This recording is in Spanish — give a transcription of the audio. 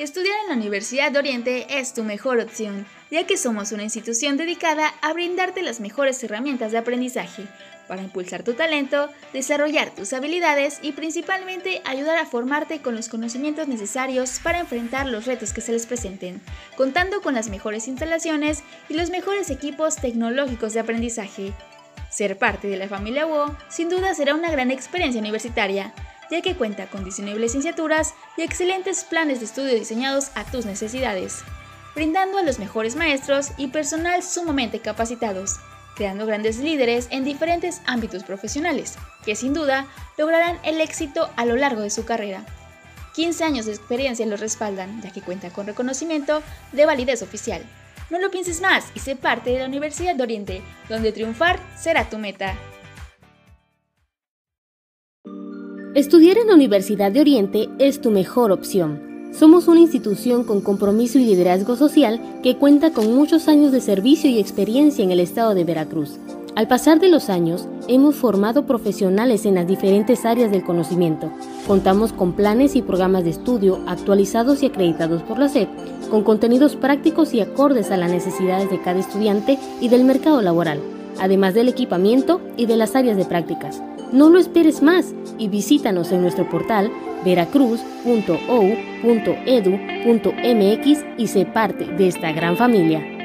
Estudiar en la Universidad de Oriente es tu mejor opción, ya que somos una institución dedicada a brindarte las mejores herramientas de aprendizaje para impulsar tu talento, desarrollar tus habilidades y principalmente ayudar a formarte con los conocimientos necesarios para enfrentar los retos que se les presenten, contando con las mejores instalaciones y los mejores equipos tecnológicos de aprendizaje. Ser parte de la familia WO sin duda será una gran experiencia universitaria, ya que cuenta con 19 licenciaturas y excelentes planes de estudio diseñados a tus necesidades, brindando a los mejores maestros y personal sumamente capacitados, creando grandes líderes en diferentes ámbitos profesionales, que sin duda lograrán el éxito a lo largo de su carrera. 15 años de experiencia los respaldan, ya que cuenta con reconocimiento de validez oficial. No lo pienses más y sé parte de la Universidad de Oriente, donde triunfar será tu meta. Estudiar en la Universidad de Oriente es tu mejor opción. Somos una institución con compromiso y liderazgo social que cuenta con muchos años de servicio y experiencia en el estado de Veracruz. Al pasar de los años, hemos formado profesionales en las diferentes áreas del conocimiento. Contamos con planes y programas de estudio actualizados y acreditados por la SED, con contenidos prácticos y acordes a las necesidades de cada estudiante y del mercado laboral, además del equipamiento y de las áreas de prácticas. No lo esperes más y visítanos en nuestro portal veracruz.ou.edu.mx y sé parte de esta gran familia.